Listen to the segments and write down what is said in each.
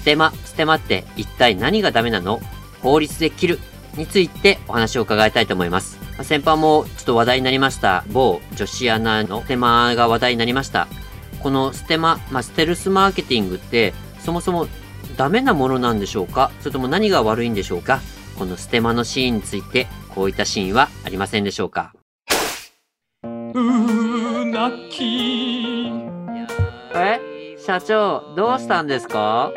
ステマ、ステマって一体何がダメなの？法律で切るについてお話を伺いたいと思います。まあ、先般もちょっと話題になりました。某女子アナのステマが話題になりました。このステマ、まあ、ステルスマーケティングってそもそもダメなものなんでしょうか？それとも何が悪いんでしょうか？このステマのシーンについてこういったシーンはありませんでしょうか？うーなき。え？社長、どうしたんですか？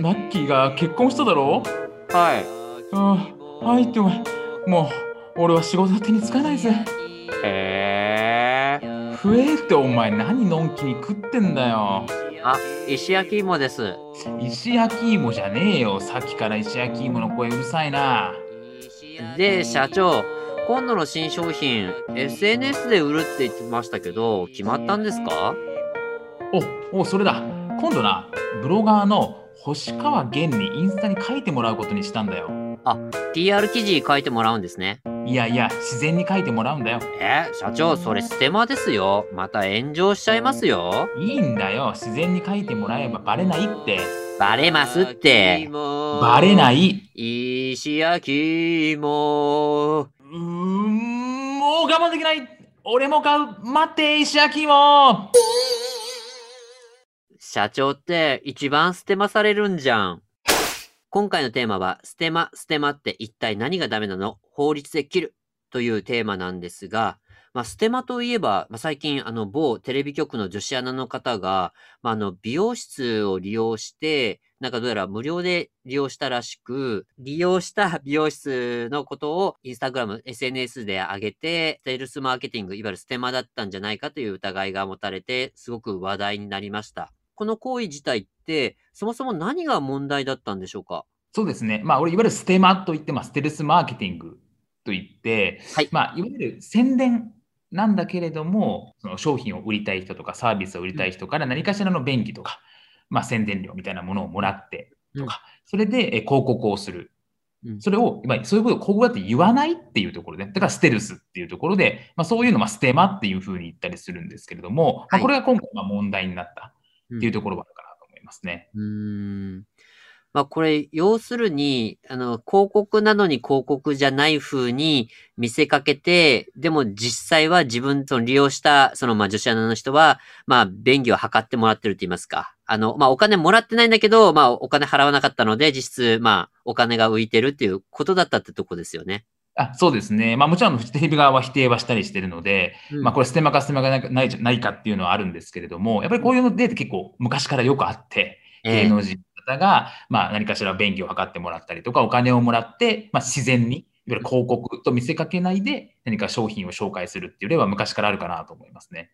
ナッキーが結婚しただろ？はい。うん。はいってお前もう俺は仕事手につかないぜ。へえ。増えってお前何のんきに食ってんだよ。あ、石焼き芋です。石焼き芋じゃねえよ。さっきから石焼き芋の声うるさいな。で、社長、今度の新商品、SNS で売るって言ってましたけど、決まったんですか？おおそれだ今度なブロガーの星川源にインスタに書いてもらうことにしたんだよ PR 記事書いてもらうんですね。いやいや自然に書いてもらうんだよえ、社長、それステマですよ。また炎上しちゃいますよ。いいんだよ自然に書いてもらえばバレないってバレますって。バレない石焼き芋。うーんもう我慢できない俺も買う待って石焼き芋社長って一番ステマされるんじゃん。今回のテーマは、ステマ、ステマって一体何がダメなの？法律で切るというテーマなんですが、まあ、ステマといえば、まあ、最近、あの、某テレビ局の女子アナの方が、まあ、あの、美容室を利用して、なんかどうやら無料で利用したらしく、利用した美容室のことをインスタグラム、SNS で上げて、セールスマーケティング、いわゆるステマだったんじゃないかという疑いが持たれて、すごく話題になりました。この行為自体って、そもそも何が問題だったんでしょうか？そうですね。まあ俺いわゆるステマといって、まあ、ステルスマーケティングといって、はい。まあ、いわゆる宣伝なんだけれどもその商品を売りたい人とかサービスを売りたい人から何かしらの便宜とか、まあ、宣伝料みたいなものをもらってとか、それでえ広告をする。うん。それを、まあ、そういうことを広告だって言わないっていうところで、だからステルスっていうところで、まあ、そういうのをまあステマっていうふうに言ったりするんですけれども、まあ、はい。これが今回まあ問題になったっていうところがあるかなと思いますね。うーん。まあこれ、要するに、あの、広告なのに広告じゃない風に見せかけて、でも実際は自分と利用した、そのまあ女子アナの人は、まあ便宜を図ってもらってると言いますか。あの、まあお金もらってないんだけど、まあお金払わなかったので、実質、まあお金が浮いてるっていうことだったってとこですよね。あそうですね。まあもちろんフジテレビ側は否定はしたりしてるので、まあこれステマかステマがないじゃないかっていうのはあるんですけれども、やっぱりこういうのデータ結構昔からよくあって、ええ芸能人の方が、まあ、何かしら便宜を図ってもらったりとか、お金をもらって、まあ、自然に、いわゆる広告と見せかけないで、何か商品を紹介するっていう例は昔からあるかなと思いますね。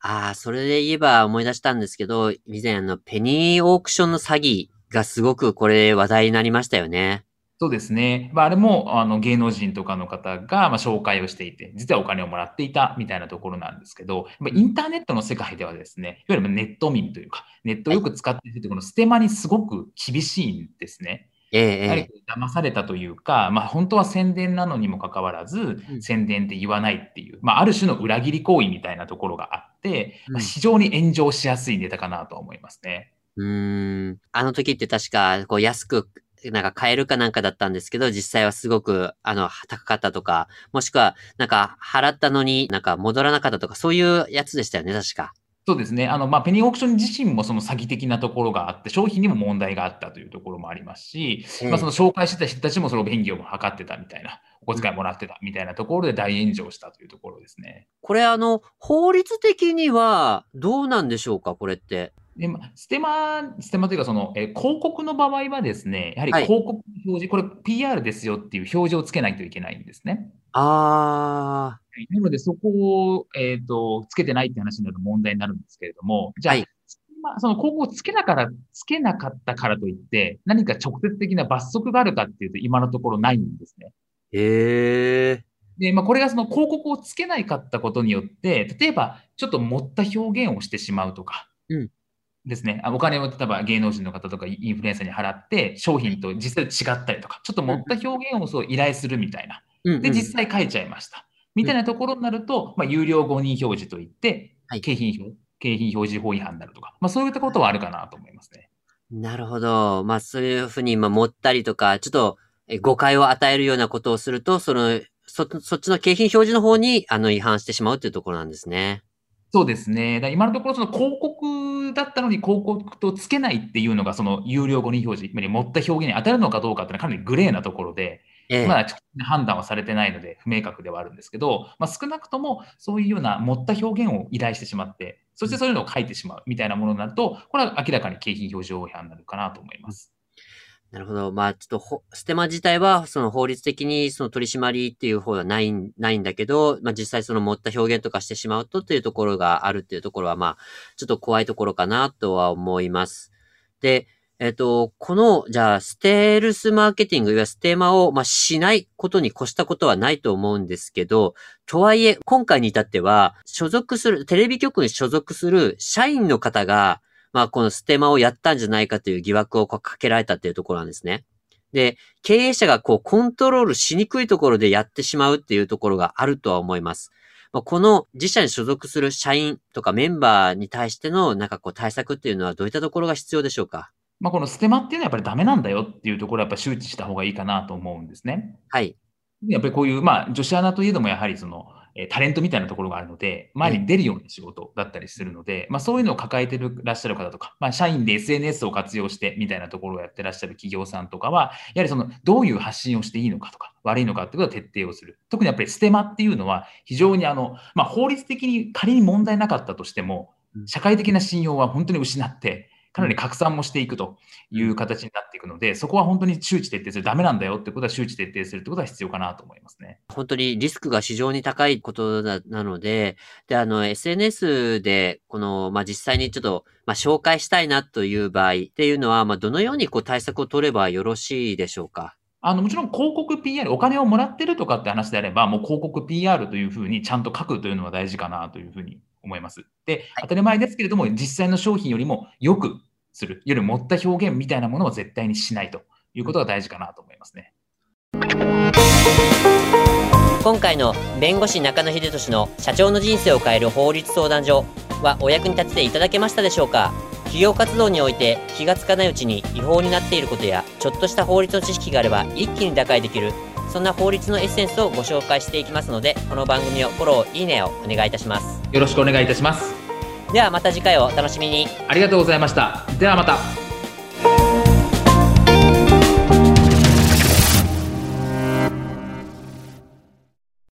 ああ、それで言えば思い出したんですけど、以前あの、ペニーオークションの詐欺がすごくこれ話題になりましたよね。そうですね。まあ、あれもあの芸能人とかの方がまあ紹介をしていて、実はお金をもらっていたみたいなところなんですけど、やっぱインターネットの世界ではですね、いわゆるネット民というか、ネットをよく使っているとこのステマにすごく厳しいんですね。ええ、やはりええ。騙されたというか、まあ、本当は宣伝なのにもかかわらず、うん宣伝って言わないっていう、まあ、ある種の裏切り行為みたいなところがあって、まあうん非常に炎上しやすいネタかなとは思いますね。うーん。あの時って確か、こう安く、なんか買えるかなんかだったんですけど、実際はすごく、あの、高かったとか、もしくは、なんか払ったのになんか戻らなかったとか、そういうやつでしたよね、確か。そうですね。あの、まあ、ペニーオークション自身もその詐欺的なところがあって、商品にも問題があったというところもありますし、ええまあ、その紹介してた人たちもその便宜を図ってたみたいな、お小遣いもらってたみたいなところで大炎上したというところですね。これあの、法律的にはどうなんでしょうか、これって。でまあステマ、ステマというかその、えー広告の場合はですね、やはりはい広告の表示、これ PR ですよっていう表示をつけないといけないんですね。あなので、そこを、えーとつけてないって話になると問題になるんですけれども、じゃあ、はいステまあ、その広告をつけなから、つけなかったからといって、何か直接的な罰則があるかっていうと、今のところないんですね。へえ。で、まあ、これがその広告をつけないかったことによって、例えば、ちょっと持った表現をしてしまうとか、うんですね。あお金を例えば芸能人の方とかインフルエンサーに払って、商品と実際違ったりとか、ちょっと持った表現をそう依頼するみたいな。で、実際書いちゃいました。みたいなところになると、まあ、有料誤認表示といってはい、景品表、景品表示法違反になるとか、まあ、そういったことはあるかなと思いますね。なるほど。まあ、そういうふうに、まあ、持ったりとか、ちょっとえ誤解を与えるようなことをすると、その、そ、そっちの景品表示の方に、あの、違反してしまうというところなんですね。そうですね。だ今のところ、その広告だったのに広告とつけないっていうのが、その有料誤認表示、持った表現に当たるのかどうかっていうのはかなりグレーなところで、ええ。まだ判断はされてないので不明確ではあるんですけど、まあ、少なくともそういうような持った表現を依頼してしまって、そしてそういうのを書いてしまうみたいなものになると、これは明らかに景品表示法違反になるかなと思います。なるほど。まあ、ちょっと、ステマ自体は、その法律的にその取り締まりっていう方はない、ないんだけど、まあ実際その持った表現とかしてしまうとっていうところがあるっていうところは、まあ、ちょっと怖いところかなとは思います。で、えっ、と、この、じゃあ、ステールスマーケティング、いわゆるステマを、まあ、しないことに越したことはないと思うんですけど、とはいえ、今回に至っては、所属する、テレビ局に所属する社員の方が、まあ、このステマをやったんじゃないかという疑惑をかけられたっていうところなんですね。で、経営者がこうコントロールしにくいところでやってしまうっていうところがあるとは思います。まあ、この自社に所属する社員とかメンバーに対してのなんかこう対策っていうのはどういったところが必要でしょうか？まあ、このステマっていうのはやっぱりダメなんだよっていうところはやっぱり周知した方がいいかなと思うんですね。はい。やっぱりこういう、まあ、女子アナといえどもやはりその、えータレントみたいなところがあるので、前に出るような仕事だったりするので、まあ、そういうのを抱えてるらっしゃる方とか、まあ、社員で SNS を活用してみたいなところをやってらっしゃる企業さんとかは、やはりそのどういう発信をしていいのかとか、悪いのかってことを徹底をする。特にやっぱりステマっていうのは、非常にあの、まあ、法律的に仮に問題なかったとしてもう、ん社会的な信用は本当に失って、かなり拡散もしていくという形になっていくので、そこは本当に周知徹底する。ダメなんだよってことは周知徹底するってことは必要かなと思いますね。本当にリスクが非常に高いことななので、で、あの、SNS で、この、まあ、実際にちょっと、まあ、紹介したいなという場合っていうのは、まあ、どのようにこう対策を取ればよろしいでしょうか？あのもちろん広告 PR、お金をもらってるとかって話であれば、もう広告 PR というふうにちゃんと書くというのは大事かなというふうに思います。で、当たり前ですけれども、実際の商品よりもよくする、より持った表現みたいなものを絶対にしないということが大事かなと思いますね。今回の弁護士中野秀俊の社長の人生を変える法律相談所はお役に立てていただけましたでしょうか？企業活動において気がつかないうちに違法になっていることやちょっとした法律の知識があれば一気に打開できるそんな法律のエッセンスをご紹介していきますのでこの番組をフォローいいねをお願いいたしますよろしくお願いいたします。ではまた次回をお楽しみにありがとうございました。ではまた。